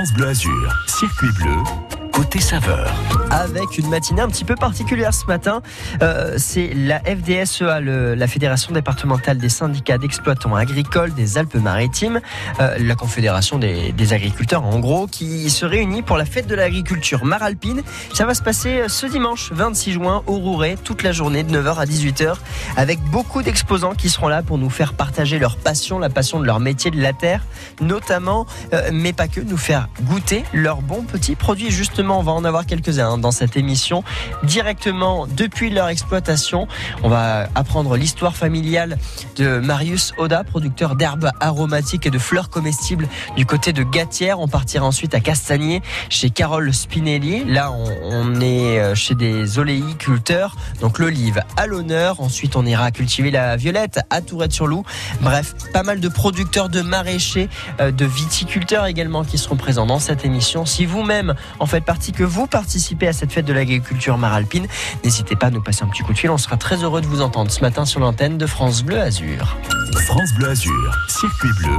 France Bleu Azur, circuit bleu, côté saveur. Avec une matinée un petit peu particulière ce matin, euh, c'est la FDSEA, la Fédération départementale des syndicats d'exploitants agricoles des Alpes-Maritimes, euh, la Confédération des, agriculteurs en gros, qui se réunit pour la fête de l'agriculture maralpine. Ça va se passer ce dimanche 26 juin au Rouret, toute la journée de 9h à 18h, avec beaucoup d'exposants qui seront là pour nous faire partager leur passion, la passion de leur métier de la terre, notamment, euh, mais pas que, nous faire goûter leurs bons petits produits. On va en avoir quelques-uns dans cette émission, directement depuis leur exploitation. On va apprendre l'histoire familiale de Marius Oda, producteur d'herbes aromatiques et de fleurs comestibles du côté de Gatière. On partira ensuite à Castagnier chez Carole Spinelli. Là, on, est chez des oléiculteurs, donc l'olive à l'honneur. Ensuite, on ira cultiver la violette à Tourette-sur-Loup. Bref, pas mal de producteurs, de maraîchers, euh, de viticulteurs également qui seront présents dans cette émission. Si vous-même en faites partie, que vous participez à cette fête de l'agriculture maralpine, n'hésitez pas à nous passer un petit coup de fil. On sera très heureux de vous entendre ce matin sur l'antenne de France Bleu Azur. France Bleu Azur, circuit bleu,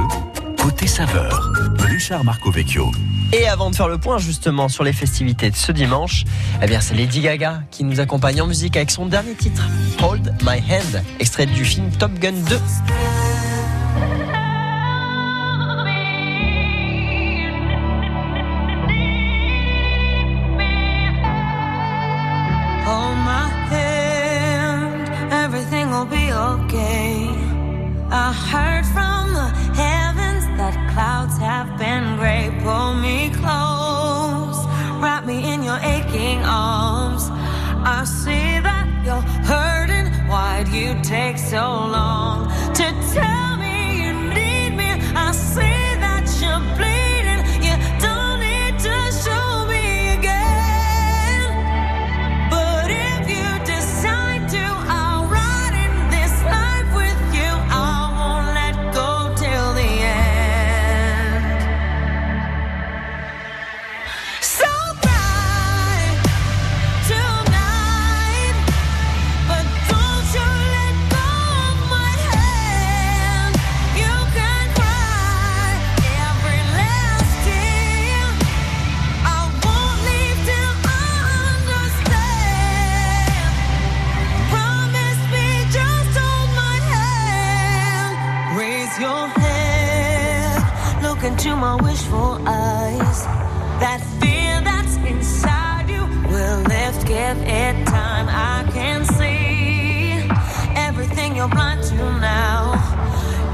côté saveur. Richard Marco Vecchio. Et avant de faire le point justement sur les festivités de ce dimanche, eh bien c'est Lady Gaga qui nous accompagne en musique avec son dernier titre, Hold My Hand, extrait du film Top Gun 2.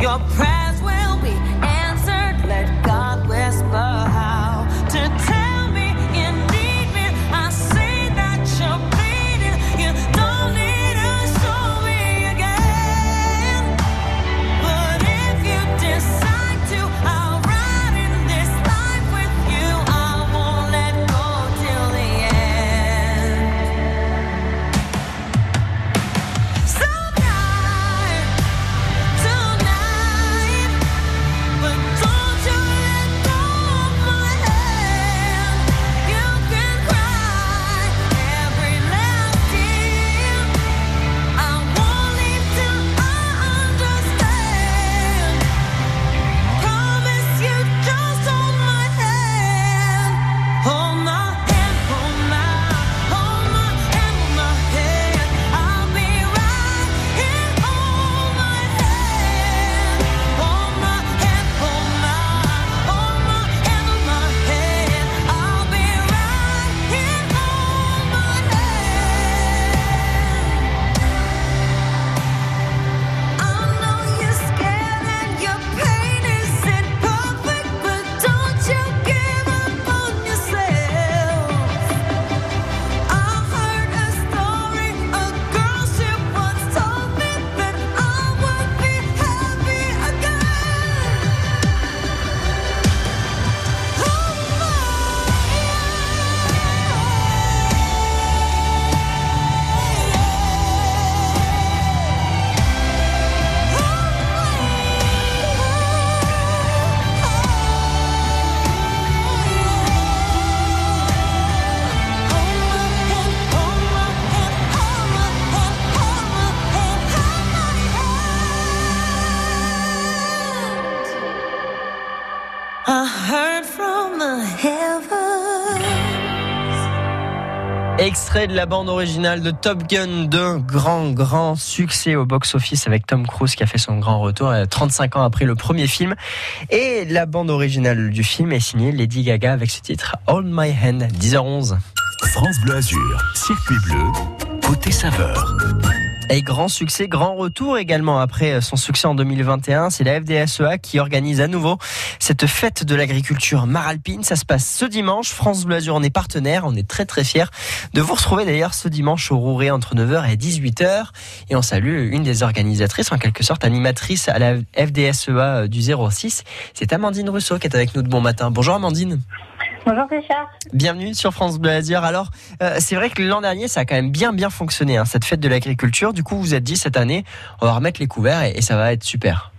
your presence. De la bande originale de Top Gun 2, grand, grand succès au box-office avec Tom Cruise qui a fait son grand retour euh, 35 ans après le premier film. Et la bande originale du film est signée Lady Gaga avec ce titre Hold My Hand, 10h11. France Bleu Azur, circuit bleu, côté saveur. Et grand succès, grand retour également après son succès en 2021. C'est la FDSEA qui organise à nouveau cette fête de l'agriculture maralpine. Ça se passe ce dimanche. France Bleu Azur, on est partenaire. On est très très fiers de vous retrouver d'ailleurs ce dimanche au Rouret entre 9h et 18h. Et on salue une des organisatrices, en quelque sorte animatrice à la FDSEA du 06. C'est Amandine Rousseau qui est avec nous de bon matin. Bonjour Amandine. Bonjour Richard. Bienvenue sur France Bleu. Alors, euh, c'est vrai que l'an dernier, ça a quand même bien bien fonctionné, hein, cette fête de l'agriculture. Du coup, vous vous êtes dit cette année, on va remettre les couverts et ça va être super.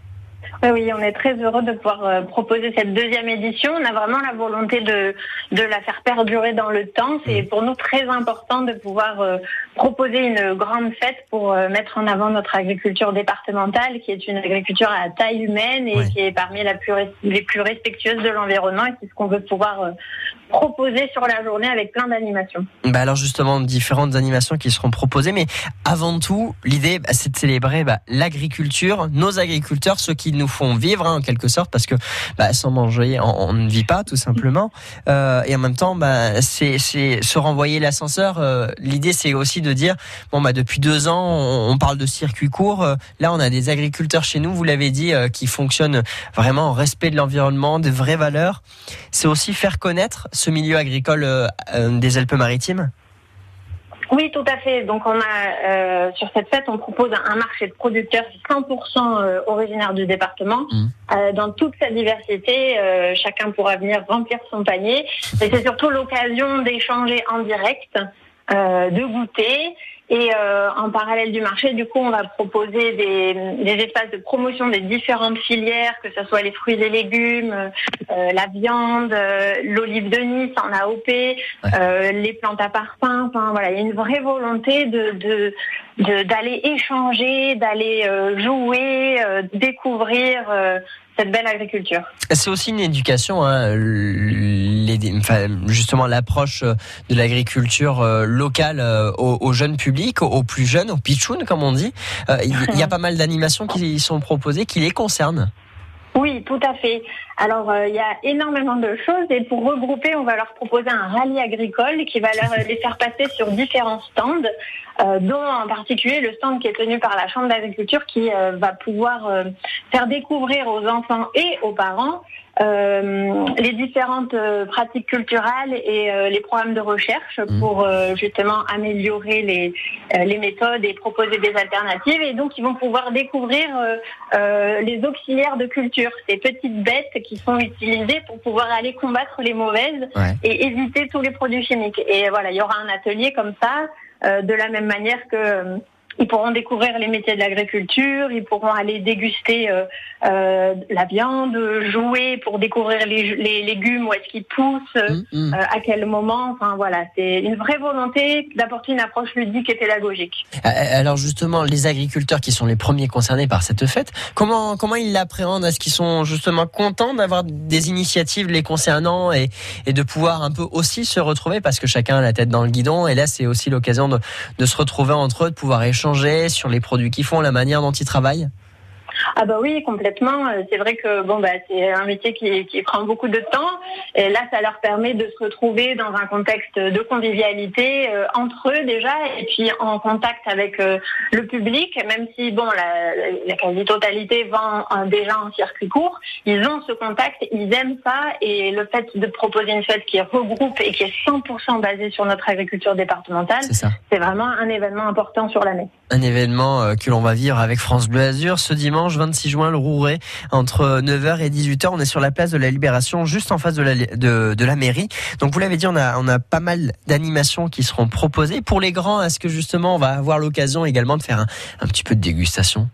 Oui, oui, on est très heureux de pouvoir euh, proposer cette deuxième édition. On a vraiment la volonté de, de la faire perdurer dans le temps. C'est pour nous très important de pouvoir euh, proposer une grande fête pour euh, mettre en avant notre agriculture départementale, qui est une agriculture à taille humaine et qui est parmi la plus les plus respectueuses de l'environnement. Et c'est ce qu'on veut pouvoir proposer sur la journée avec plein d'animations. Bah alors justement, différentes animations qui seront proposées, mais avant tout, l'idée, bah, c'est de célébrer bah, l'agriculture, nos agriculteurs, ceux qui nous font vivre hein, en quelque sorte, parce que bah, sans manger, on, ne vit pas tout simplement. Euh, et en même temps, bah, c'est se renvoyer l'ascenseur. Euh, l'idée, c'est aussi de dire, bon bah depuis deux ans, on, parle de circuit court. Euh, là, on a des agriculteurs chez nous, vous l'avez dit, qui fonctionnent vraiment en respect de l'environnement, de vraies valeurs. C'est aussi faire connaître ce milieu agricole des Alpes-Maritimes. Oui, tout à fait. Donc, on a euh, sur cette fête, on propose un marché de producteurs 100% euh, originaires du département, Mhm. euh, dans toute sa diversité. euh, chacun pourra venir remplir son panier. Et c'est surtout l'occasion d'échanger en direct, euh, de goûter. Et euh, en parallèle du marché, du coup, on va proposer des, des espaces de promotion des différentes filières, que ce soit les fruits et légumes, euh, la viande, euh, l'olive de Nice en AOP, euh, les plantes à parfum. Enfin voilà, il y a une vraie volonté de d'aller échanger, d'aller euh, jouer, euh, découvrir euh, cette belle agriculture. C'est aussi une éducation, hein, les, enfin, justement l'approche de l'agriculture euh, locale euh, au, au jeune public, aux, plus jeunes, aux pitchouns comme on dit. Euh, Il il y a pas mal d'animations qui sont proposées qui les concernent. Oui, tout à fait. Alors, euh, il y a énormément de choses et pour regrouper, on va leur proposer un rallye agricole qui va leur, les faire passer sur différents stands, euh, dont en particulier le stand qui est tenu par la Chambre d'agriculture qui euh, va pouvoir euh, faire découvrir aux enfants et aux parents euh, les différentes euh, pratiques culturelles et euh, les programmes de recherche Mhm. pour euh, justement améliorer les, les méthodes et proposer des alternatives. Et donc, ils vont pouvoir découvrir les auxiliaires de culture, ces petites bêtes qui sont utilisées pour pouvoir aller combattre les mauvaises Ouais. et éviter tous les produits chimiques. Et voilà, il y aura un atelier comme ça, euh, de la même manière que ils pourront découvrir les métiers de l'agriculture, ils pourront aller déguster euh, euh, la viande, jouer pour découvrir les, les légumes, où est-ce qu'ils poussent, Hum, hum. euh, à quel moment. Enfin voilà, c'est une vraie volonté d'apporter une approche ludique et pédagogique. Alors justement, les agriculteurs qui sont les premiers concernés par cette fête, comment comment ils l'appréhendent? Est-ce qu'ils sont justement contents d'avoir des initiatives les concernant et, et de pouvoir un peu aussi se retrouver? Parce que chacun a la tête dans le guidon et là c'est aussi l'occasion de, de se retrouver entre eux, de pouvoir échanger sur les produits qu'ils font, la manière dont ils travaillent. Ah bah oui, complètement. Euh, C'est vrai que bon bah c'est un métier qui, qui prend beaucoup de temps et là ça leur permet de se retrouver dans un contexte de convivialité euh, entre eux déjà et puis en contact avec euh, le public. Même si bon la, la quasi-totalité vend euh, déjà en circuit court, ils ont ce contact, ils aiment ça et le fait de proposer une fête qui regroupe et qui est 100% basée sur notre agriculture départementale, C'est vraiment un événement important sur l'année. Un événement que l'on va vivre avec France Bleu Azur ce dimanche 26 juin, le Rouret, entre 9h et 18h. On est sur la place de la Libération, juste en face de la, de, la mairie. Donc vous l'avez dit, on a, on a pas mal d'animations qui seront proposées. Pour les grands, est-ce que justement on va avoir l'occasion également de faire un, un petit peu de dégustation?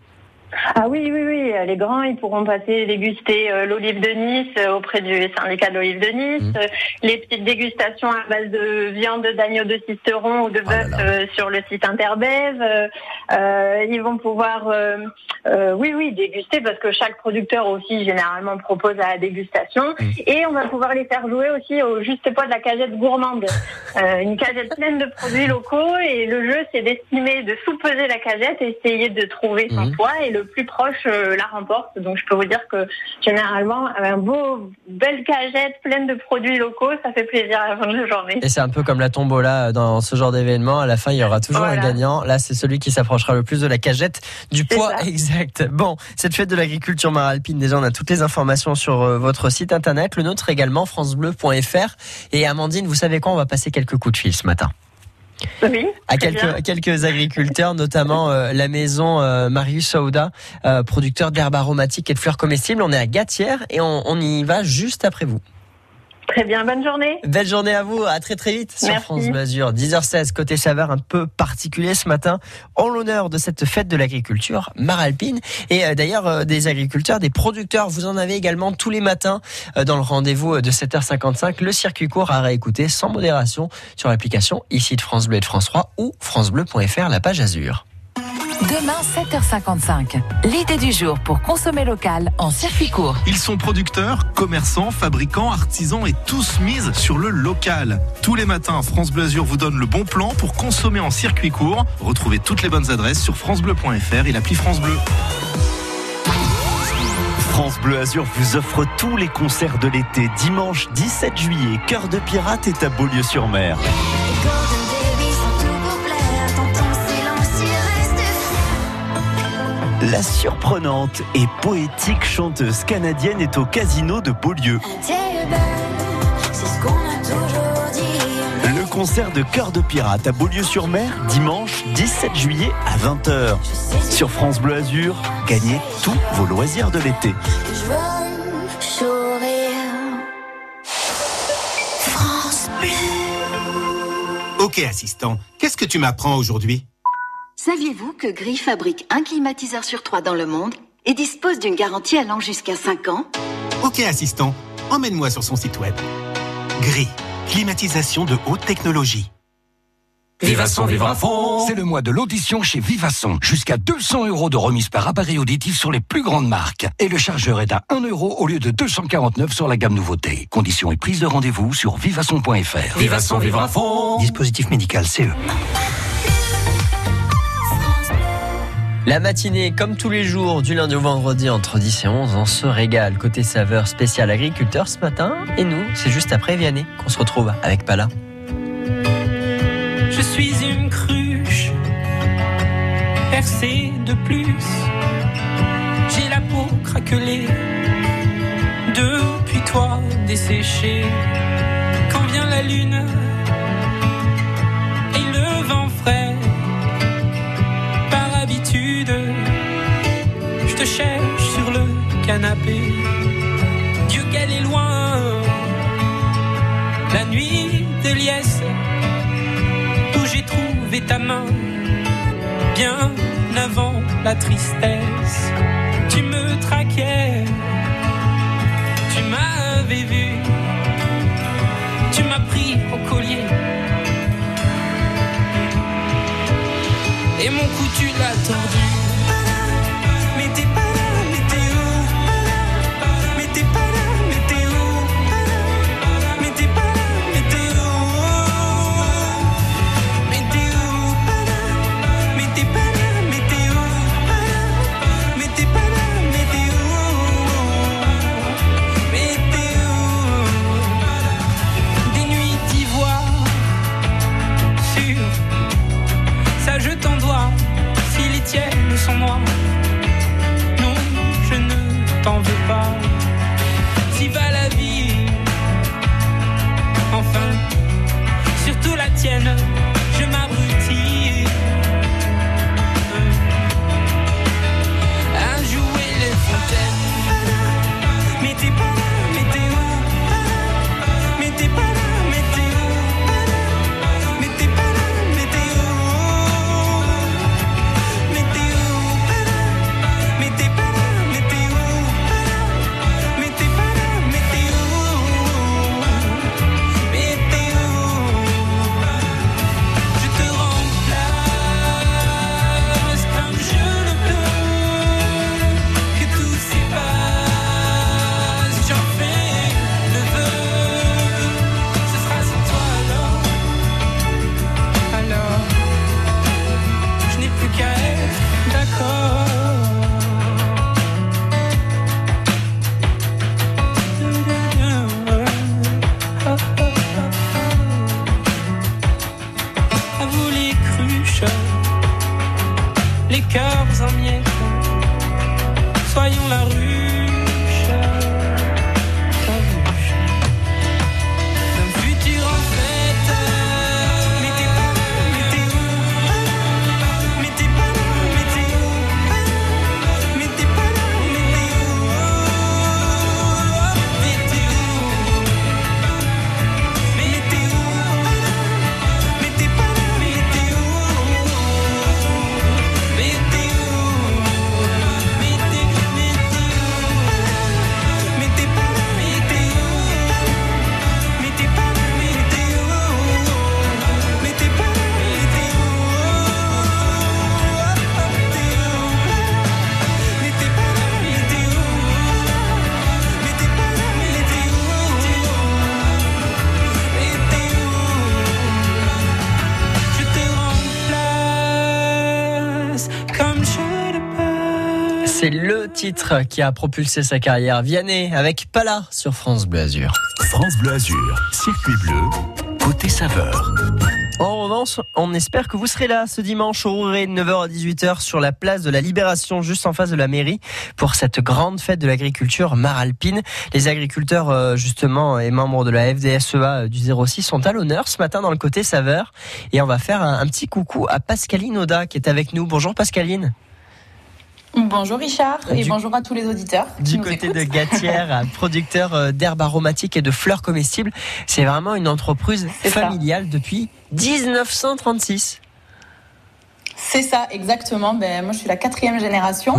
Ah oui, oui, oui. Les grands, ils pourront passer déguster euh, l'olive de Nice euh, auprès du syndicat de l'olive de Nice. Euh, Les petites dégustations à base de viande d'agneau de Sisteron ou de Oh bœuf euh, sur le site Interbev. Euh, euh, ils vont pouvoir, euh, euh, oui, oui, déguster parce que chaque producteur aussi généralement propose à la dégustation. Mhm. Et on va pouvoir les faire jouer aussi au juste poids de la cagette gourmande. Euh, une cagette pleine de produits locaux et le jeu c'est d'estimer, de sous-peser la cagette et essayer de trouver son Mhm. poids et le plus proche euh, la remporte. Donc je peux vous dire que généralement un beau belle cagette pleine de produits locaux, ça fait plaisir à la fin de la journée. Et c'est un peu comme la tombola dans ce genre d'événement. À la fin, il y aura toujours un gagnant. Là, c'est celui qui s'approchera le plus de la cagette du poids ça. exact. Bon, cette fête de l'agriculture maralpine, déjà, on a toutes les informations sur euh, votre site internet, le nôtre également, francebleu.fr. Et Amandine, vous savez quoi? On va passer quelques coups de fil ce matin. Oui. À quelques, bien. à quelques agriculteurs, notamment euh, la maison euh, Marius Saouda, euh, producteur d'herbes aromatiques et de fleurs comestibles. On est à Gatière et on, on y va juste après vous. Très bien, bonne journée. Belle journée à vous, à très très vite sur Merci. France Bleu Azur. 10h16, côté saveur un peu particulier ce matin, en l'honneur de cette fête de l'agriculture maralpine. Et euh, d'ailleurs, euh, des agriculteurs, des producteurs, vous en avez également tous les matins euh, dans le rendez-vous de 7h55. Le circuit court à réécouter sans modération sur l'application ici de France Bleu et de France 3 ou francebleu.fr, la page Azur. Demain, 7h55. L'idée du jour pour consommer local en circuit court. Ils sont producteurs, commerçants, fabricants, artisans et tous misent sur le local. Tous les matins, France Bleu Azur vous donne le bon plan pour consommer en circuit court. Retrouvez toutes les bonnes adresses sur francebleu.fr et l'appli France Bleu. France Bleu Azur vous offre tous les concerts de l'été. Dimanche 17 juillet, Cœur de Pirate est à Beaulieu-sur-Mer. La surprenante et poétique chanteuse canadienne est au casino de Beaulieu. Terrible, c'est ce qu'on a toujours dit. Le concert de Cœur de Pirate à Beaulieu-sur-Mer, dimanche 17 juillet à 20h. Je sais Sur France Bleu Azur, gagnez tous vos loisirs de l'été. France Bleu. Ok, assistant, qu'est-ce que tu m'apprends aujourd'hui? Saviez-vous que Gris fabrique un climatiseur sur trois dans le monde et dispose d'une garantie allant jusqu'à 5 ans? Ok, assistant, emmène-moi sur son site web. Gris, climatisation de haute technologie. Vivasson, vivre à fond C'est le mois de l'audition chez Vivasson. Jusqu'à 200 euros de remise par appareil auditif sur les plus grandes marques. Et le chargeur est à 1 euro au lieu de 249 sur la gamme nouveauté. Conditions et prise de rendez-vous sur vivasson.fr. Vivasson, vivre à fond Dispositif médical. CE. La matinée, comme tous les jours, du lundi au vendredi entre 10 et 11, on se régale. Côté saveur spécial agriculteur ce matin. Et nous, c'est juste après Vianney qu'on se retrouve avec Pala. Je suis une cruche percée de plus. J'ai la peau craquelée depuis toi desséchée. Quand vient la lune te cherche sur le canapé. Dieu qu'elle est loin, la nuit de liesse où j'ai trouvé ta main bien avant la tristesse. Tu me traquais, tu m'avais vu, tu m'as pris au collier. Et mon cou tu l'as tordu. Titre qui a propulsé sa carrière. Vianney avec Pala sur France Bleu Azur. France Bleu Azur, circuit bleu, côté saveur. En revanche, on espère que vous serez là ce dimanche au Rouret de 9h à 18h sur la place de la Libération, juste en face de la mairie, pour cette grande fête de l'agriculture maralpine. Les agriculteurs, euh, justement, et membres de la FDSEA euh, du 06 sont à l'honneur ce matin dans le côté saveur. Et on va faire un, un petit coucou à Pascaline Oda qui est avec nous. Bonjour Pascaline. Bonjour Richard et Du- bonjour à tous les auditeurs. Du côté de Gatière, producteur euh, d'herbes aromatiques et de fleurs comestibles. C'est vraiment une entreprise ça. familiale depuis 1936. C'est ça, exactement. Ben, moi, je suis la quatrième génération.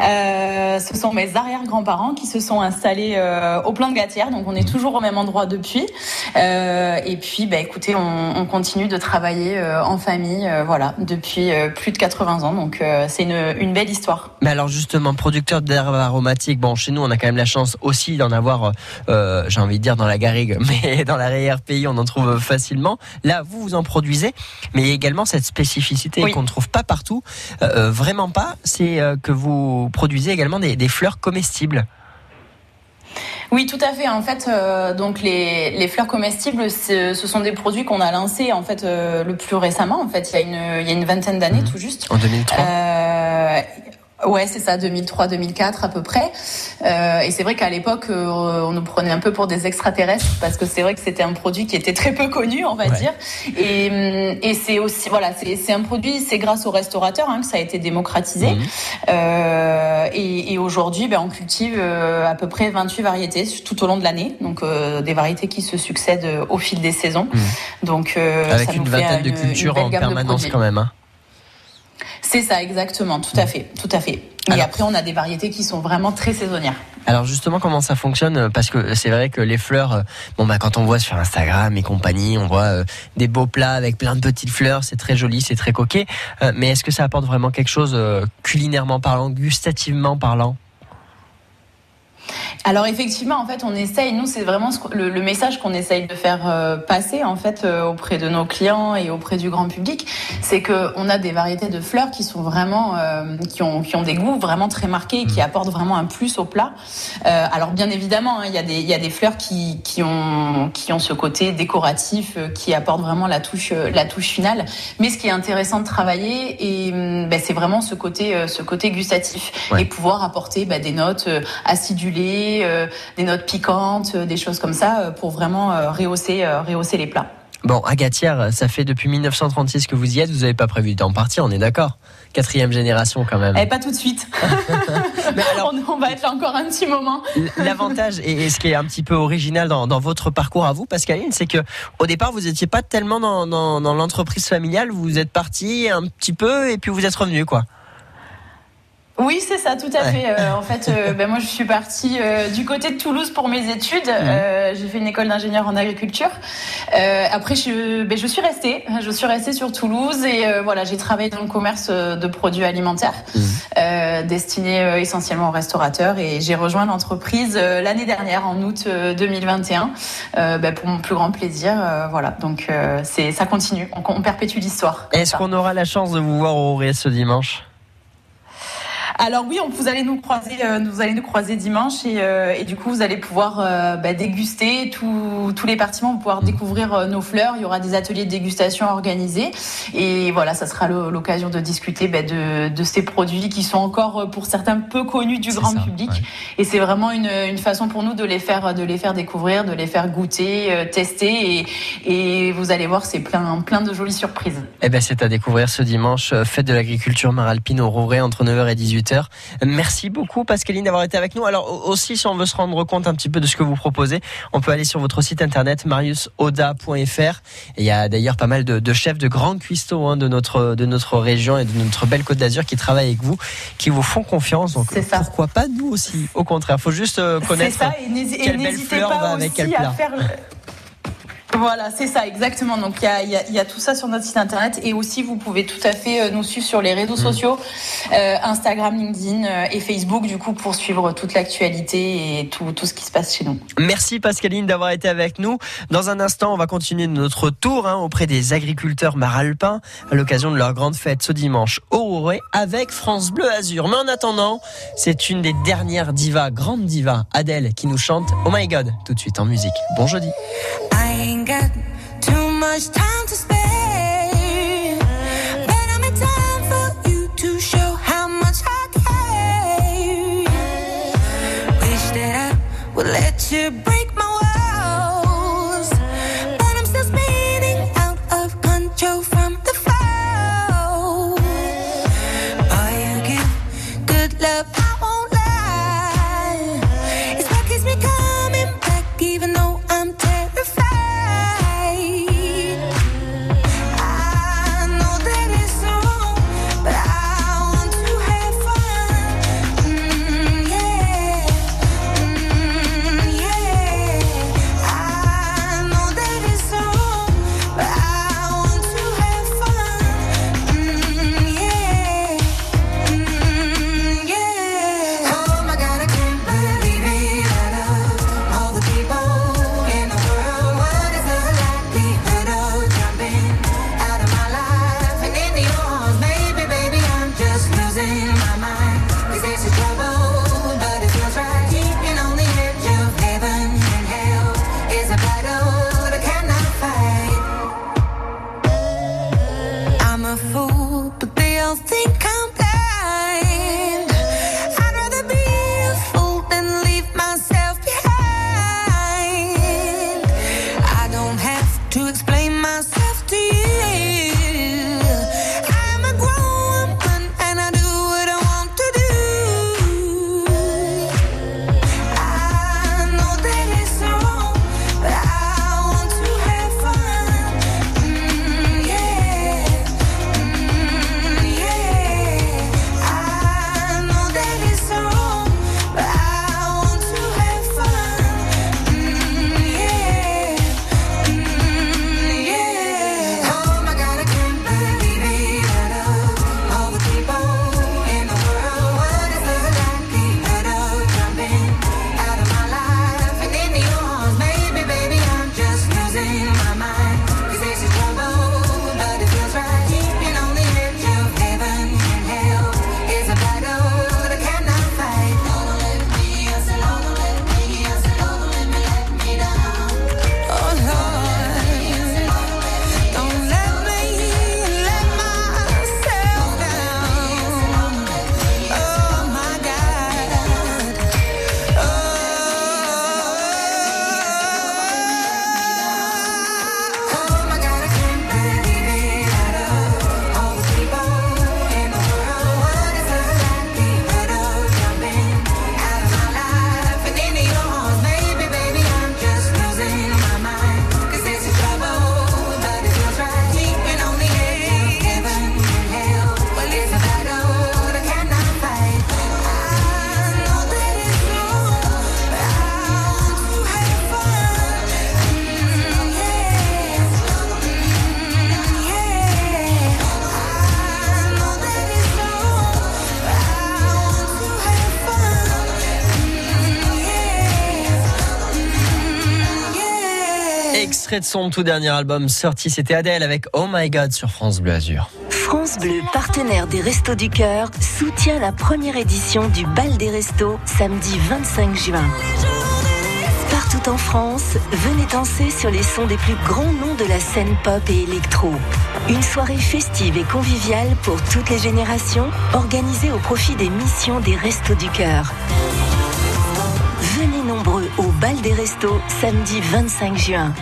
Euh, ce sont mes arrière-grands-parents qui se sont installés euh, au plan de Gatière, donc on est toujours au même endroit depuis. Euh, et puis, ben, écoutez, on, on continue de travailler en famille, voilà, depuis plus de 80 ans. Donc, c'est une, une belle histoire. Mais alors justement, producteur d'herbes aromatiques, bon, chez nous, on a quand même la chance aussi d'en avoir, j'ai envie de dire dans la garrigue, mais dans l'arrière pays, on en trouve facilement. Là, vous, vous en produisez, mais il y a également cette spécificité Oui. qu'on ne trouve pas partout, euh, vraiment pas, c'est euh, que vous produisez également des, des fleurs comestibles. Oui, tout à fait. En fait, euh, donc les, les fleurs comestibles, ce sont des produits qu'on a lancés en fait euh, le plus récemment. En fait, il y a une, il y a une vingtaine d'années tout juste. En 2003. Euh, Ouais, c'est ça, 2003-2004 à peu près. Euh, et c'est vrai qu'à l'époque, euh, on nous prenait un peu pour des extraterrestres parce que c'est vrai que c'était un produit qui était très peu connu, on va Ouais. dire. Et, et c'est aussi, voilà, c'est un produit, c'est grâce aux restaurateurs hein, que ça a été démocratisé. Mhm. Euh, et et aujourd'hui, ben, on cultive euh, à peu près 28 variétés tout au long de l'année, donc euh, des variétés qui se succèdent euh, au fil des saisons. Donc euh, Avec ça une nous fait vingtaine de une- cultures en permanence quand même. hein. C'est ça, exactement, tout à fait, tout à fait. Et Alors- après, on a des variétés qui sont vraiment très saisonnières. Alors justement, comment ça fonctionne Parce que c'est vrai que les fleurs, euh, bon bah quand on voit sur Instagram et compagnie, on voit euh, des beaux plats avec plein de petites fleurs, c'est très joli, c'est très coquet. Euh, mais est-ce que ça apporte vraiment quelque chose euh, culinairement parlant, gustativement parlant? Alors effectivement, en fait, on essaye. Nous, c'est vraiment ce le, le message qu'on essaye de faire euh, passer en fait euh, auprès de nos clients et auprès du grand public, c'est que on a des variétés de fleurs qui sont vraiment, euh, qui ont, qui ont des goûts vraiment très marqués, et qui apportent vraiment un plus au plat. Alors bien évidemment, hein, il y a des, il y a des fleurs qui, qui ont, qui ont ce côté décoratif, qui apportent vraiment la touche, la touche finale. Mais ce qui est intéressant de travailler, et hum, ben, c'est vraiment ce côté, ce côté gustatif Ouais. et pouvoir apporter ben, des notes euh, euh, des notes piquantes, euh, des choses comme ça euh, pour vraiment rehausser, rehausser les plats. Bon, à Gatière, ça fait depuis 1936 que vous y êtes, vous n'avez pas prévu d'en partir, on est d'accord Quatrième génération quand même. Eh, pas tout de suite. on, on va être là encore un petit moment. L'avantage et, et ce qui est un petit peu original dans, dans votre parcours à vous, Pascaline, c'est que au départ vous n'étiez pas tellement dans, dans, dans l'entreprise familiale, vous êtes parti un petit peu et puis vous êtes revenu quoi. Oui, c'est ça, tout à Ouais. fait. Euh, en fait, euh, ben, moi, je suis partie euh, du côté de Toulouse pour mes études. Euh, j'ai fait une école d'ingénieur en agriculture. Euh, après, je, ben, je suis restée. Je suis restée sur Toulouse et euh, voilà, j'ai travaillé dans le commerce de produits alimentaires Mhm. euh, destiné euh, essentiellement aux restaurateurs. Et j'ai rejoint l'entreprise l'année dernière, en août euh, 2021, euh, ben, pour mon plus grand plaisir. euh, voilà, donc euh, c'est ça continue. On, on perpétue l'histoire. Est-ce qu'on aura la chance de vous voir au Ré ce dimanche? Alors oui, on, vous allez nous croiser, euh, vous allez nous croiser dimanche et, euh, et du coup vous allez pouvoir euh, bah, déguster tous tous les participants vont pouvoir découvrir euh, nos fleurs. Il y aura des ateliers de dégustation organisés et voilà, ça sera l'occasion de discuter bah, de, de ces produits qui sont encore euh, pour certains peu connus du grand public. Et c'est vraiment une, une façon pour nous de les faire de les faire découvrir, de les faire goûter, euh, tester et, et vous allez voir, c'est plein plein de jolies surprises. Eh ben c'est à découvrir ce dimanche, euh, fête de l'agriculture maralpine au Rouret entre 9h et 18h. Merci beaucoup Pascaline d'avoir été avec nous. Alors au- aussi si on veut se rendre compte un petit peu de ce que vous proposez, on peut aller sur votre site internet mariusoda.fr. Il y a d'ailleurs pas mal de, de chefs, de grands cuistots hein, de notre de notre région et de notre belle Côte d'Azur qui travaillent avec vous, qui vous font confiance. Donc pourquoi pas nous aussi Au contraire, faut juste euh, C'est connaître ça, et quelle belle n'hésitez fleur pas va avec quel à plat. faire. Voilà, c'est ça, exactement. Donc il y a, y y tout ça sur notre site internet et aussi vous pouvez tout à fait euh, nous suivre sur les réseaux sociaux, euh, Instagram, LinkedIn euh, et Facebook, du coup, pour suivre toute l'actualité et tout, tout ce qui se passe chez nous. Merci Pascaline d'avoir été avec nous. Dans un instant, on va continuer notre tour hein, auprès des agriculteurs maralpins à l'occasion de leur grande fête ce dimanche au Rouret avec France Bleu Azur. Mais en attendant, c'est une des dernières divas, grande diva, Adèle, qui nous chante Oh My God tout de suite en musique. Bon jeudi. I ain't got too much time to spare. But I'm in time for you to show how much I care. Wish that I would let you break Extrait de son tout dernier album sorti, c'était Adèle avec Oh My God sur France Bleu Azur. France Bleu, partenaire des Restos du Cœur, soutient la première édition du Bal des Restos samedi 25 juin. Partout en France, venez danser sur les sons des plus grands noms de la scène pop et électro. Une soirée festive et conviviale pour toutes les générations, organisée au profit des missions des Restos du Cœur. Venez nombreux au Bal des Restos samedi 25 juin.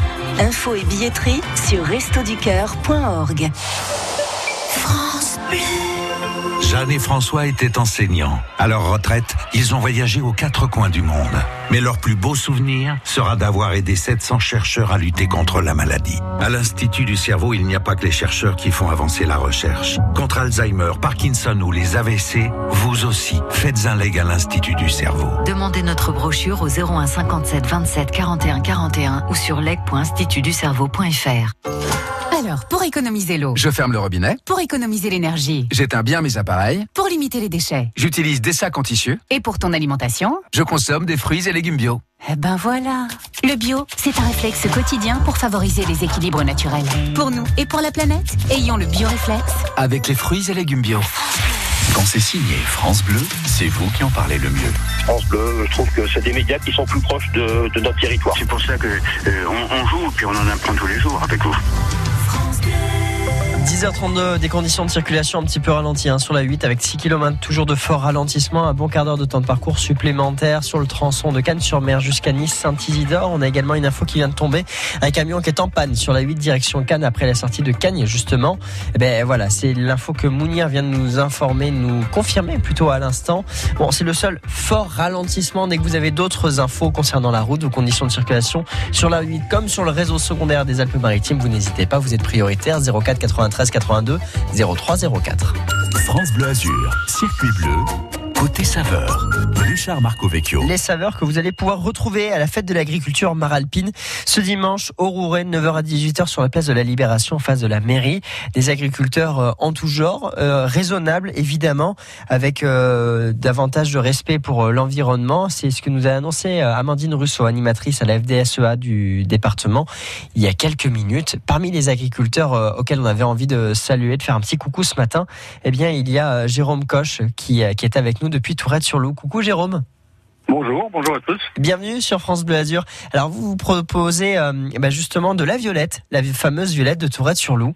Info et billetterie sur restoducœur.org. France Bleu. Jeanne et François étaient enseignants. À leur retraite, ils ont voyagé aux quatre coins du monde. Mais leur plus beau souvenir sera d'avoir aidé 700 chercheurs à lutter contre la maladie. À l'Institut du cerveau, il n'y a pas que les chercheurs qui font avancer la recherche. Contre Alzheimer, Parkinson ou les AVC, vous aussi, faites un leg à l'Institut du cerveau. Demandez notre brochure au 01 57 27 41 41 ou sur leg.institutducerveau.fr. Alors, pour économiser l'eau, Je ferme le robinet. pour économiser l'énergie, J'éteins bien mes appareils. pour limiter les déchets J'utilise des sacs en tissu. et pour ton alimentation, Je consomme des fruits et légumes bio. eh ben voilà. Le bio, c'est un réflexe quotidien pour favoriser les équilibres naturels. Pour nous et pour la planète, ayons le bioréflexe. Avec les fruits et légumes bio. Quand c'est signé France Bleu, c'est vous qui en parlez le mieux. France Bleu, je trouve que c'est des médias qui sont plus proches de, de notre territoire. C'est pour ça que on, on joue puis on en apprend tous les jours avec vous. France. 10h32, des conditions de circulation un petit peu ralenties hein, sur la 8 avec 6 km toujours de fort ralentissement, un bon quart d'heure de temps de parcours supplémentaire sur le tronçon de Cannes-sur-Mer jusqu'à Nice-Saint-Isidore. On a également une info qui vient de tomber, un camion qui est en panne sur la 8 direction Cannes après la sortie de Cagnes justement. Eh ben voilà, c'est l'info que Mounir vient de nous informer, nous confirmer plutôt à l'instant. Bon, c'est le seul fort ralentissement dès que vous avez d'autres infos concernant la route ou conditions de circulation sur la 8 comme sur le réseau secondaire des Alpes-Maritimes, vous n'hésitez pas, vous êtes prioritaire 04 93 82 03 04. France Bleu Azur, circuit bleu, côté saveur. Richard Marco. Les saveurs que vous allez pouvoir retrouver à la fête de l'agriculture Maralpine ce dimanche au Rouret, 9h à 18h sur la place de la Libération face de la mairie. Des agriculteurs euh, en tout genre, euh, raisonnables évidemment, avec euh, davantage de respect pour euh, l'environnement. C'est ce que nous a annoncé Amandine Russo, animatrice à la FDSEA du département, il y a quelques minutes. Parmi les agriculteurs auxquels on avait envie de saluer, de faire un petit coucou ce matin, eh bien il y a Jérôme Coche qui est avec nous depuis Tourette-sur-Loup. Coucou Jérôme. Bonjour, bonjour à tous. Bienvenue sur France Bleu Azur. Alors vous vous proposez euh, ben, justement de la violette, la fameuse violette de Tourette-sur-Loup.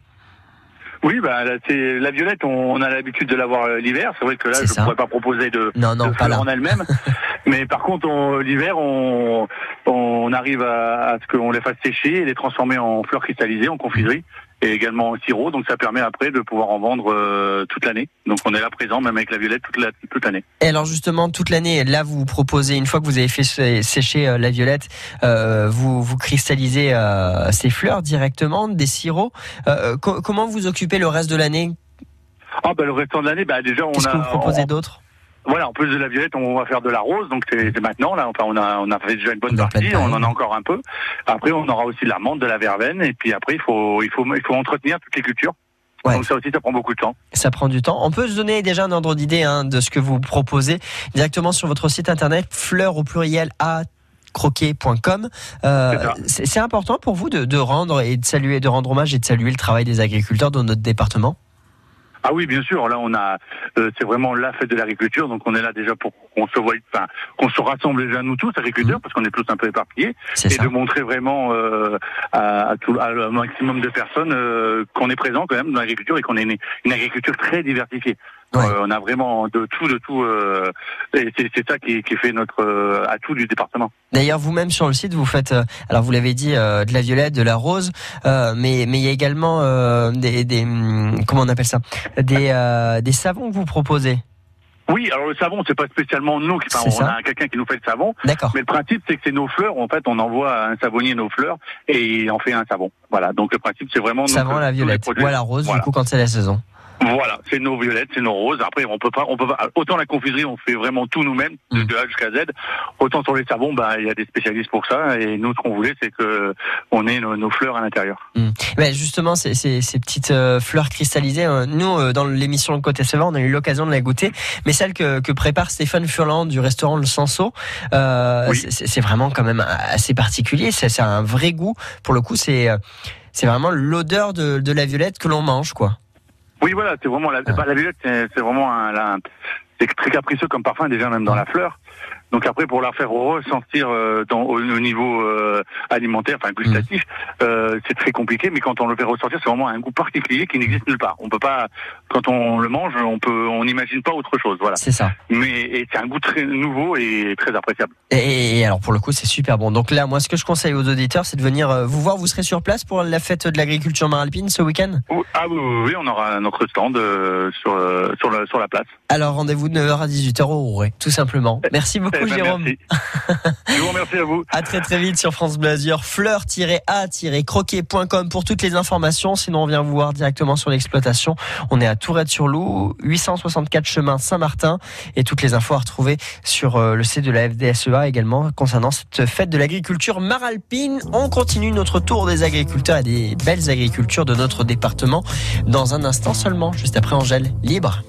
Oui, bah, la violette. On, on a l'habitude de l'avoir euh, l'hiver. C'est vrai que là, je ne pourrais pas proposer de, Non, non, de pas fleurs là. en elle-même. Mais par contre, on- l'hiver, on, on arrive à, à ce qu'on les fasse sécher et les transformer en fleurs cristallisées, en confiserie et également en sirop. Donc ça permet après de pouvoir en vendre euh, toute l'année. Donc on est là présent, même avec la violette, toute la- toute l'année. Et alors justement toute l'année, là vous proposez une fois que vous avez fait sé- sécher euh, la violette, euh, vous vous cristallisez ces fleurs directement, des sirops. Co- comment vous occupez le reste de l'année? Ah bah le restant de l'année, bah déjà on Qu'est-ce a. que vous proposez on- d'autre? Voilà, en plus de la violette, on va faire de la rose, donc c'est maintenant là. Enfin, on a on a fait déjà une bonne On partie, on en a encore un peu. Après, on aura aussi de la menthe, de la verveine, et puis après, il faut il faut il faut entretenir toutes les cultures. Ouais. Donc ça aussi, ça prend beaucoup de temps. Ça prend du temps. On peut se donner déjà un ordre d'idée hein, de ce que vous proposez directement sur votre site internet fleurs au pluriel a croquet.com. Euh, C'est important pour vous de, de rendre et de saluer, de rendre hommage et de saluer le travail des agriculteurs dans notre département? Ah oui, bien sûr. Là, on a, euh, c'est vraiment la fête de l'agriculture, donc on est là déjà pour qu'on se voie, enfin, qu'on se rassemble déjà nous tous agriculteurs, parce qu'on est tous un peu éparpillés, Mmh. Et ça. de montrer vraiment euh, à, à tout, à un maximum de personnes euh, qu'on est présent quand même dans l'agriculture et qu'on est une, une agriculture très diversifiée. Ouais. Euh, on a vraiment de tout, de tout, euh, et c'est ça qui, qui fait notre euh, atout du département. D'ailleurs, vous-même sur le site, vous faites, euh, alors vous l'avez dit, euh, de la violette, de la rose, euh, mais mais il y a également euh, des, des hum, comment on appelle ça, des euh, des savons que vous proposez. Oui, alors le savon, c'est pas spécialement nous qui, enfin, on ça. a quelqu'un qui nous fait le savon. D'accord. Mais le principe, c'est que c'est nos fleurs. En fait, on envoie à un savonnier nos fleurs et il en fait un savon. Voilà. Donc le principe, c'est vraiment Savon à la violette ou à la rose, Voilà. du coup, quand c'est la saison. Voilà, c'est nos violettes, c'est nos roses. Après, on peut pas, on peut pas. Autant la confiserie, on fait vraiment tout nous-mêmes, Mm. de, de A jusqu'à Z. Autant sur les savons, bah, il y a des spécialistes pour ça. Et nous, ce qu'on voulait, c'est que on ait nos, nos fleurs à l'intérieur. Hmm. Ben justement, ces, ces, ces petites euh, fleurs cristallisées, euh, nous, euh, dans l'émission Le Côté Saveur, on a eu l'occasion de la goûter, mais celle que, que prépare Stéphane Furlan du restaurant Le Sanso, euh, Oui. c'est vraiment quand même assez particulier, c'est un vrai goût. Pour le coup, c'est c'est vraiment l'odeur de, de la violette que l'on mange, quoi. Oui, voilà, c'est vraiment la, bah, la violette, c'est c'est vraiment un, la- c'est très capricieux comme parfum déjà même dans la fleur. Donc après, pour la faire ressentir euh, dans, au, au niveau euh, alimentaire, enfin gustatif, euh, euh, c'est très compliqué, mais quand on le fait ressortir, c'est vraiment un goût particulier qui n'existe nulle part. On peut pas, quand on le mange, on peut, on n'imagine pas autre chose, voilà. C'est ça. Mais c'est un goût très nouveau et très appréciable. Et, et alors pour le coup, c'est super bon. Donc là, moi, ce que je conseille aux auditeurs, c'est de venir vous voir. Vous serez sur place pour la fête de l'agriculture maralpine ce week-end? Oh, Ah oui, oui, oui, on aura notre stand euh, sur sur, le, sur la place. Alors rendez-vous de 9h à 18h au tout simplement. Merci beaucoup, Eh ben, Jérôme. merci. Je vous remercie à vous. À très très vite sur France Azur. Fleur-a-croquet.com pour toutes les informations. Sinon, on vient vous voir directement sur l'exploitation. On est à Tourette-sur-Loup, 864 chemin Saint-Martin. Et toutes les infos à retrouver sur euh, le site de la FDSEA également concernant cette fête de l'agriculture maralpine. On continue notre tour des agriculteurs et des belles agricultures de notre département dans un instant seulement, juste après Angèle. Libre.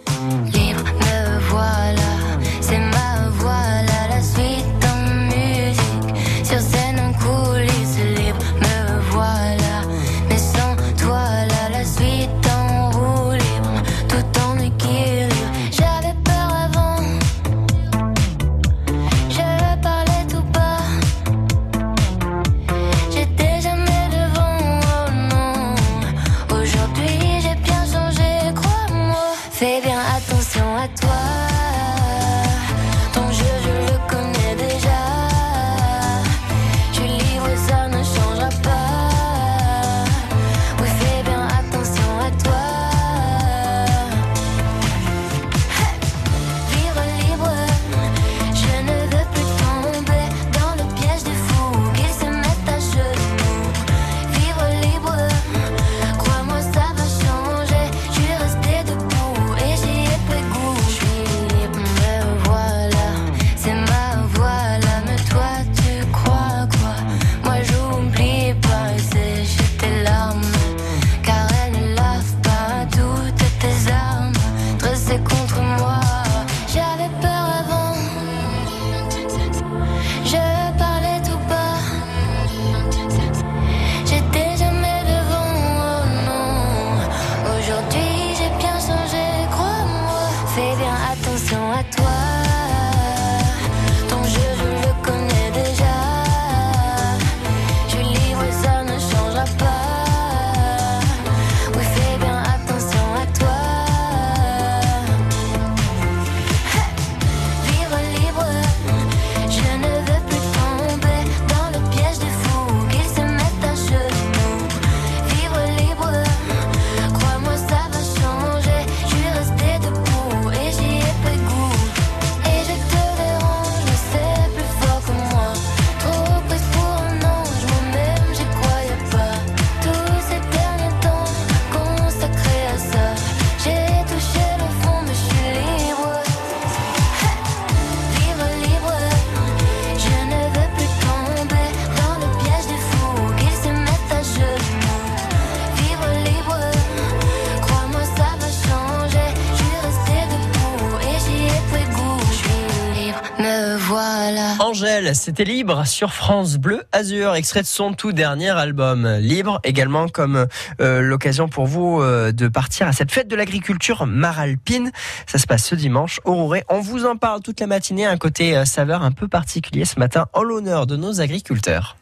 C'était libre sur France Bleu Azur, extrait de son tout dernier album. Libre également comme euh, l'occasion pour vous euh, de partir à cette fête de l'agriculture maralpine. Ça se passe ce dimanche au. On vous en parle toute la matinée, un côté euh, saveur un peu particulier ce matin en l'honneur de nos agriculteurs.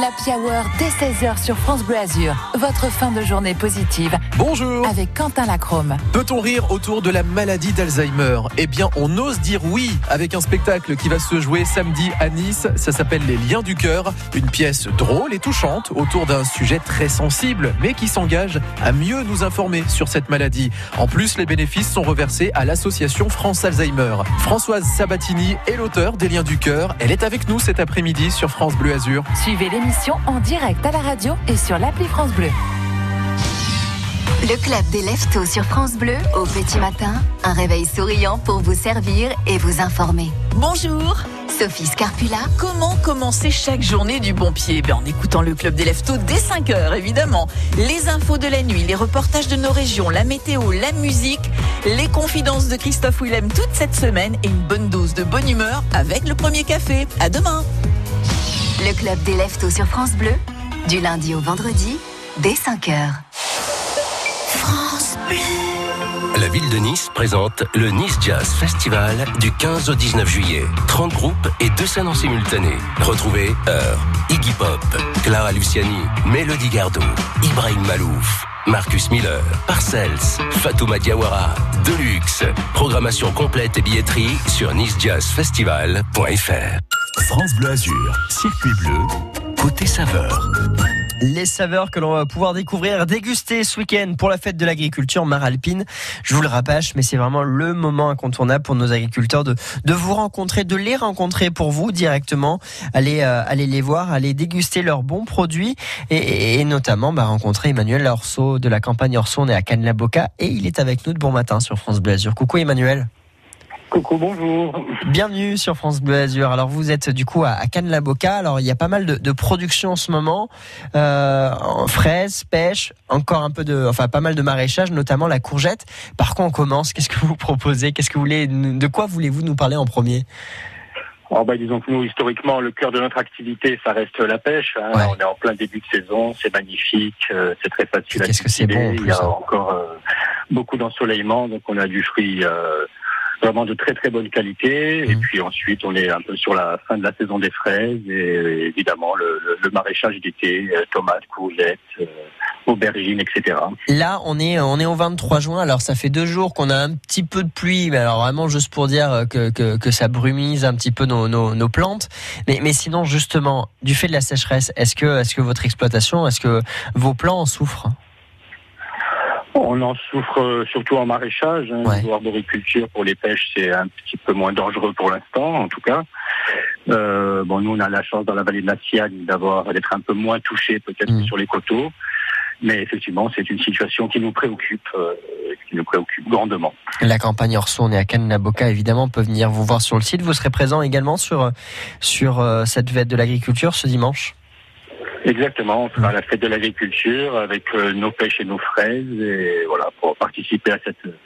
L'Happy Hour dès 16h sur France Bleu Azur. Votre fin de journée positive. Bonjour. Avec Quentin Lacrome. Peut-on rire autour de la maladie d'Alzheimer? Eh bien, on ose dire oui avec un spectacle qui va se jouer samedi à Nice. Ça s'appelle Les Liens du Cœur. Une pièce drôle et touchante autour d'un sujet très sensible, mais qui s'engage à mieux nous informer sur cette maladie. En plus, les bénéfices sont reversés à l'association France Alzheimer. Françoise Sabatini est l'auteur des Liens du Cœur. Elle est avec nous cet après-midi sur France Bleu Azur. Suivez l'émission en direct à la radio et sur l'appli France Bleu. Le club des Leftos sur France Bleu, au petit matin, un réveil souriant pour vous servir et vous informer. Bonjour Sophie Scarpula. Comment commencer chaque journée du bon pied? Ben, En écoutant le Club des Leftos dès 5h, évidemment. Les infos de la nuit, les reportages de nos régions, la météo, la musique, les confidences de Christophe Willem toute cette semaine et une bonne dose de bonne humeur avec le premier café. À demain Le club des Leftos sur France Bleu, du lundi au vendredi, dès 5h. France Bleu. La ville de Nice présente le Nice Jazz Festival du 15 au 19 juillet. 30 groupes et deux scènes en simultané. Retrouvez Heure, Iggy Pop, Clara Luciani, Mélodie Gardot, Ibrahim Malouf, Marcus Miller, Parcells, Fatouma Diawara, Deluxe. Programmation complète et billetterie sur nicejazzfestival.fr. France Bleu Azur, circuit bleu, côté saveur. Les saveurs que l'on va pouvoir découvrir, déguster ce week-end pour la fête de l'agriculture Maralpine. Je vous le rabâche, mais c'est vraiment le moment incontournable pour nos agriculteurs de, de vous rencontrer, de les rencontrer pour vous directement. Aller, euh, aller les voir, aller déguster leurs bons produits et, et- et notamment bah, rencontrer Emmanuel Orso de la campagne Orso. On est à Cannes-la-Boca et il est avec nous de bon matin sur France Bleu Azur. Coucou Emmanuel. Coucou, bonjour. Bienvenue sur France Bleu Azur. Alors vous êtes du coup à, à Cannes-la-Boca. Alors il y a pas mal de, de production en ce moment, euh, fraises, pêche, encore un peu de, enfin pas mal de maraîchage, notamment la courgette. Par quoi on commence? Qu'est-ce que vous proposez? Qu'est-ce que vous voulez De quoi voulez-vous nous parler en premier? Alors, bah, disons que nous, historiquement, le cœur de notre activité, ça reste la pêche. hein. On est en plein début de saison, c'est magnifique, euh, c'est très facile à Qu'est-ce que c'est cultiver. bon, Il y a hein. encore euh, beaucoup d'ensoleillement, donc on a du fruit euh, vraiment de très très bonne qualité. Mmh. Et puis ensuite, on est un peu sur la fin de la saison des fraises et évidemment le, le- le maraîchage d'été, euh, tomates, courgettes, euh, aubergines, etc. Là, on est on est au 23 juin. Alors ça fait deux jours qu'on a un petit peu de pluie, mais alors vraiment juste pour dire que que, que ça brumise un petit peu nos, nos, nos plantes. Mais mais sinon justement, du fait de la sécheresse, est-ce que est-ce que votre exploitation, est-ce que vos plants en souffrent? On en souffre euh, surtout en maraîchage. Hein, L'arboriculture pour les pêches, c'est un petit peu moins dangereux pour l'instant, en tout cas. Euh, bon, nous, on a la chance dans la vallée de la Siagne d'avoir d'être un peu moins touché peut-être que sur les coteaux. Mais effectivement, c'est une situation qui nous préoccupe, euh, qui nous préoccupe grandement. La campagne Orso, on est à Cannes-la-Boca, évidemment, peut venir vous voir sur le site. Vous serez présent également sur, sur euh, cette fête de l'agriculture ce dimanche? Exactement, on fera la fête de l'agriculture avec euh, nos pêches et nos fraises et voilà pour participer à cette euh,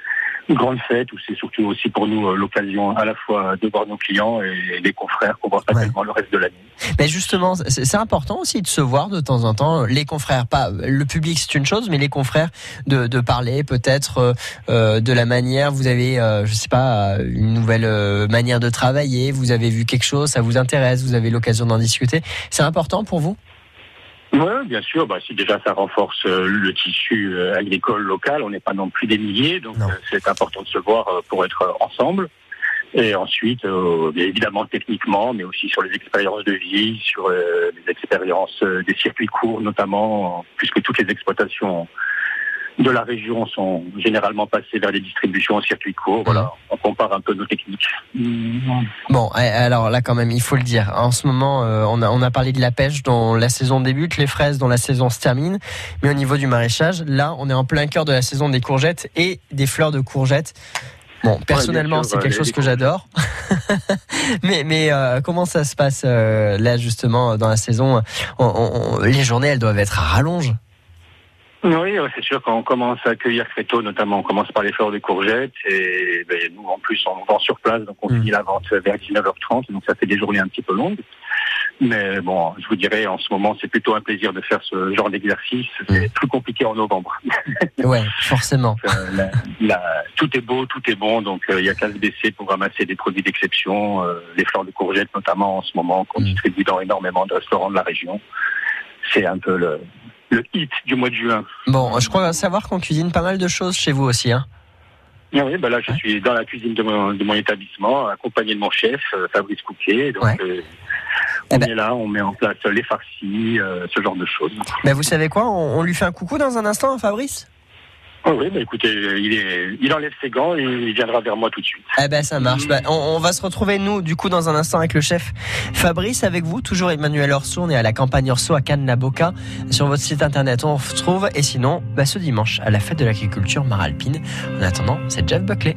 grande fête où c'est surtout aussi pour nous euh, l'occasion à la fois de voir nos clients et les confrères qu'on voit pas tellement le reste de l'année. Mais justement, c'est important aussi de se voir de temps en temps. Les confrères, pas le public, c'est une chose, mais les confrères de, de parler peut-être euh, de la manière. Vous avez, euh, je sais pas, une nouvelle manière de travailler. Vous avez vu quelque chose, ça vous intéresse. Vous avez l'occasion d'en discuter. C'est important pour vous? Oui, bien sûr. Bah, si déjà ça renforce euh, le tissu euh, agricole local, on n'est pas non plus des milliers, donc euh, c'est important de se voir pour être ensemble. Et ensuite, évidemment techniquement, mais aussi sur les expériences de vie, sur les expériences des circuits courts notamment, puisque toutes les exploitations de la région sont généralement passées vers des distributions en circuit court. Voilà, on compare un peu nos techniques. Bon, eh, alors là quand même, il faut le dire. En ce moment, euh, on, a, on a parlé de la pêche dont la saison débute, les fraises dont la saison se termine. Mais au niveau du maraîchage, là, on est en plein cœur de la saison des courgettes et des fleurs de courgettes. Bon, personnellement, c'est quelque les- chose les que j'adore. mais mais euh, comment ça se passe euh, là justement dans la saison? On- on- on- Les journées, elles doivent être à rallonge. Oui, c'est sûr quand on commence à accueillir très tôt, notamment on commence par les fleurs de courgettes et ben, nous en plus on vend sur place, donc on finit la vente vers 19h30, donc ça fait des journées un petit peu longues. Mais bon, je vous dirais en ce moment c'est plutôt un plaisir de faire ce genre d'exercice. C'est plus compliqué en novembre. Ouais, forcément. Euh, la- la- tout est beau, tout est bon, donc euh, il y a qu'à se baisser pour ramasser des produits d'exception, euh, les fleurs de courgettes notamment en ce moment qu'on distribue dans énormément de restaurants de la région. C'est un peu le, le hit du mois de juin. Bon, je crois savoir qu'on cuisine pas mal de choses chez vous aussi. Hein. Ah Oui, bah là, je suis dans la cuisine de mon, de mon établissement, accompagné de mon chef, euh, Fabrice Couquet. Donc, euh, on est là, on met en place les farcis, euh, ce genre de choses. Mais vous savez quoi on, on lui fait un coucou dans un instant, hein, Fabrice? Ah oui, bah écoutez, il, est, il enlève ses gants et il viendra vers moi tout de suite. Eh ben ça marche. Bah, on, on va se retrouver nous du coup dans un instant avec le chef Fabrice avec vous, toujours Emmanuel Orso, on est à la campagne Orso à Cannes-la-Boca. Sur votre site internet on se trouve et sinon bah, ce dimanche à la fête de l'agriculture Maralpine. En attendant, c'est Jeff Buckley.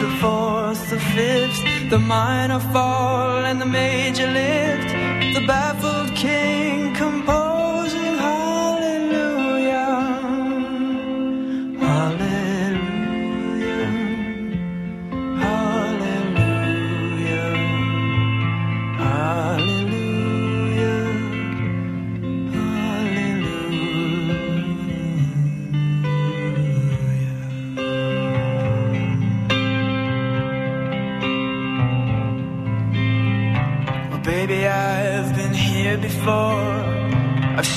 The fourth, the fifth, the minor fall, and the major lift. The baffled king composing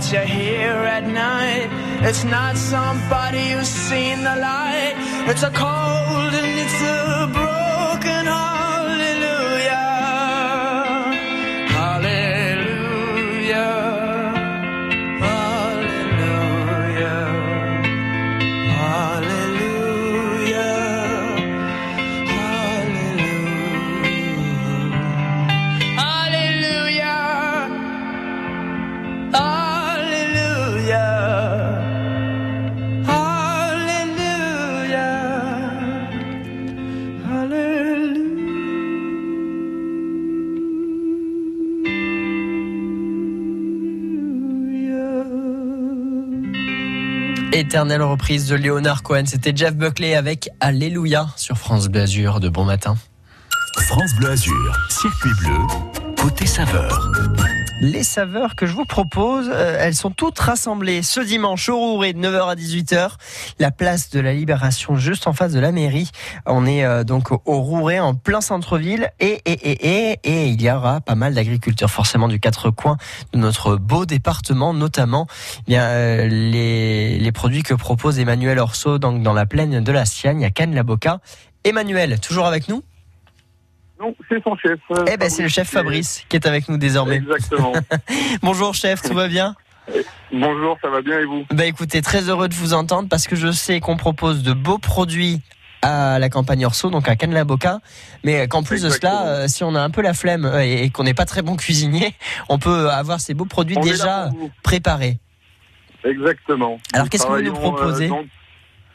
that you hear at night. It's not somebody who's seen the light. It's a cold and it's a Éternelle reprise de Léonard Cohen. C'était Jeff Buckley avec Alléluia sur France Bleu de bon matin. France Bleu circuit bleu, côté saveur. Les saveurs que je vous propose, euh, elles sont toutes rassemblées ce dimanche au Rouret de 9h à 18h. La place de la Libération juste en face de la mairie. On est euh, donc au Rouret en plein centre-ville et, et, et, et, et il y aura pas mal d'agriculteurs forcément du quatre coins de notre beau département, notamment eh bien, euh, les, les produits que propose Emmanuel Orso donc, dans la plaine de la Siagne à Cannes-la-Boca. Emmanuel, toujours avec nous? Non, c'est son chef. euh, Eh ben c'est le chef Fabrice qui est avec nous désormais. Exactement. Bonjour chef, tout va bien? Bonjour, ça va bien et vous? Bah écoutez, très heureux de vous entendre parce que je sais qu'on propose de beaux produits à la campagne Orso, donc à Cannes-la-Boca, mais qu'en plus de cela, euh, si on a un peu la flemme euh, et, qu'on n'est pas très bon cuisinier, on peut avoir ces beaux produits On déjà préparés. Exactement. Alors, qu'est-ce que vous nous travaillons, proposez?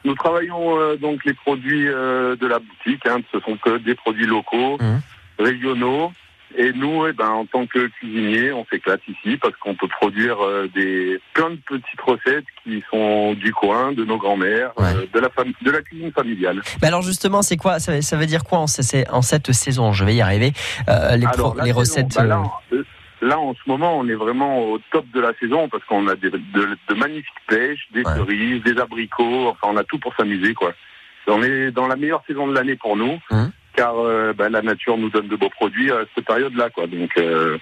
Nous travaillons euh, donc les produits euh, de la boutique. hein, ce sont que des produits locaux, Mmh. régionaux. Et nous, eh ben, en tant que cuisiniers, on s'éclate ici parce qu'on peut produire euh, des plein de petites recettes qui sont du coin, de nos grands-mères, de la fam- de la cuisine familiale. Mais alors justement, c'est quoi ça, ça veut dire quoi en, cette saison? Je vais y arriver. Les, pro- Alors, la les saison, recettes. bah là, là, en ce moment, on est vraiment au top de la saison parce qu'on a des- de, de magnifiques pêches, des cerises, des abricots. Enfin, on a tout pour s'amuser, quoi. On est dans la meilleure saison de l'année pour nous, Hum. car euh, bah, la nature nous donne de beaux produits à cette période-là, quoi. Donc, euh,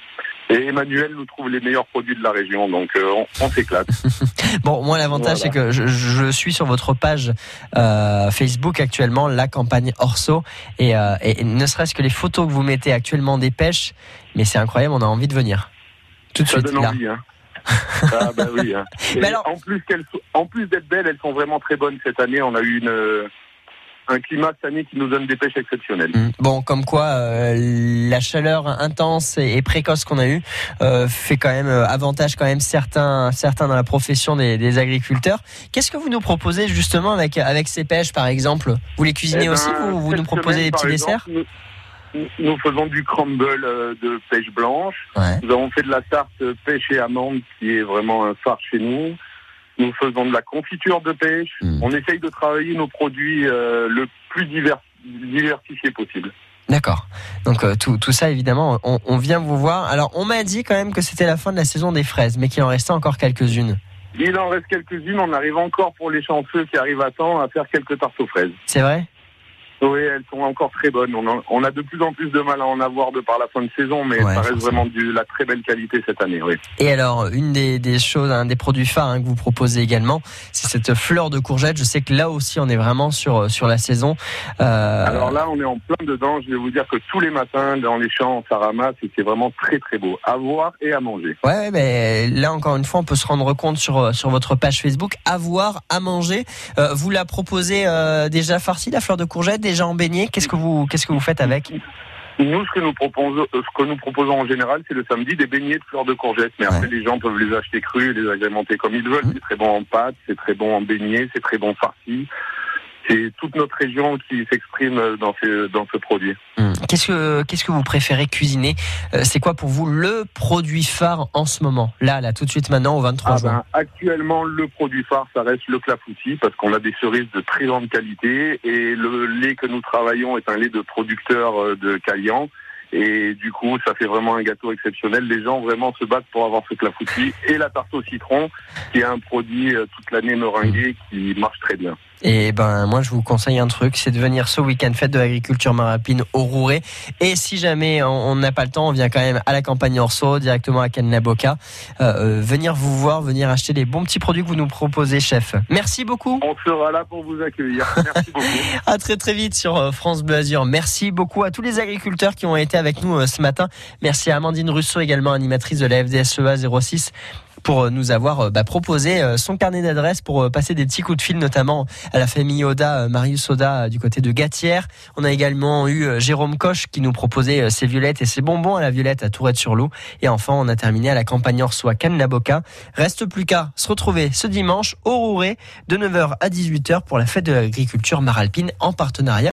et Emmanuel nous trouve les meilleurs produits de la région, donc euh, on, on s'éclate. Bon, moi l'avantage Voilà. c'est que je, je suis sur votre page euh, Facebook actuellement, la campagne Orso, et, euh, et ne serait-ce que les photos que vous mettez actuellement des pêches, mais c'est incroyable, on a envie de venir tout de Ça suite donne là. envie, hein. Ah bah oui. hein. Et alors- En plus en plus d'être belles, elles sont vraiment très bonnes cette année. On a eu une, un climat cette année qui nous donne des pêches exceptionnelles. Bon, comme quoi euh, la chaleur intense et, et précoce qu'on a eue euh, fait quand même euh, avantage quand même certains certains dans la profession des, des agriculteurs. Qu'est-ce que vous nous proposez justement avec avec ces pêches par exemple? Vous les cuisinez Eh ben, aussi Vous, vous nous proposez semaine, des petits desserts? nous, nous faisons du crumble euh, de pêche blanche. Nous avons fait de la tarte pêche et amande qui est vraiment un phare chez nous. Nous faisons de la confiture de pêche. Hmm. On essaye de travailler nos produits euh, le plus divers, diversifié possible. D'accord. Donc euh, tout, tout ça évidemment, on, on vient vous voir. Alors on m'a dit quand même que c'était la fin de la saison des fraises, mais qu'il en restait encore quelques-unes. Il en reste quelques-unes. On arrive encore pour les chanceux qui arrivent à temps à faire quelques tartes aux fraises. C'est vrai? Oui, elles sont encore très bonnes. On, en- on a de plus en plus de mal à en avoir de par la fin de saison, mais Ouais, ça reste vraiment de la très belle qualité cette année. Oui. Et alors, une des, des choses, un des produits phares hein, que vous proposez également, c'est cette fleur de courgette. Je sais que là aussi, on est vraiment sur sur la saison. Euh, Alors là, on est en plein dedans. Je vais vous dire que tous les matins, dans les champs, ça ramasse et c'est vraiment très très beau à voir et à manger. Ouais, ouais, mais là encore une fois, on peut se rendre compte sur sur votre page Facebook, à voir, à manger. Euh, vous la proposez euh, déjà farcie la fleur de courgette, déjà en beignet. Qu'est-ce que vous qu'est-ce que vous faites avec Nous, ce que nous proposons, euh, ce que nous proposons en général, c'est le samedi des beignets de fleurs de courgette. Mais après, les gens peuvent les acheter crus et les agrémenter comme ils veulent. C'est très bon en pâte, c'est très bon en beignets, c'est très bon farci. C'est toute notre région qui s'exprime dans ce, dans ce produit. Hum. Qu'est-ce que qu'est-ce que vous préférez cuisiner Euh, C'est quoi pour vous le produit phare en ce moment? Là, là, tout de suite maintenant au 23 Ah juin. ben, actuellement, le produit phare, ça reste le clafoutis parce qu'on a des cerises de très grande qualité et le lait que nous travaillons est un lait de producteur euh, de Calian. Et du coup, ça fait vraiment un gâteau exceptionnel. Les gens vraiment se battent pour avoir ce clafoutis et la tarte au citron, qui est un produit euh, toute l'année meringué qui marche très bien. Et ben moi je vous conseille un truc, c'est de venir ce week-end fête de l'agriculture marapine au Rouret. Et si jamais on n'a pas le temps, on vient quand même à la campagne Orso, directement à Cannes-la-Boca, euh, euh, venir vous voir, venir acheter les bons petits produits que vous nous proposez, chef. Merci beaucoup. On sera là pour vous accueillir. Merci beaucoup. À très très vite sur euh, France Bleu Azur. Merci beaucoup à tous les agriculteurs qui ont été avec nous euh, ce matin. Merci à Amandine Russo, également animatrice de la FDSEA 06 pour euh, nous avoir euh, bah, proposé son carnet d'adresses pour passer des petits coups de fil, notamment à la famille Oda, Marius Oda du côté de Gatière. On a également eu Jérôme Coche qui nous proposait ses violettes et ses bonbons à la violette à Tourette-sur-Loup. Et enfin, on a terminé à la campagne Orsois Cannes-la-Boca. Reste plus qu'à se retrouver ce dimanche au Rouret de 9h à 18h pour la fête de l'agriculture maralpine en partenariat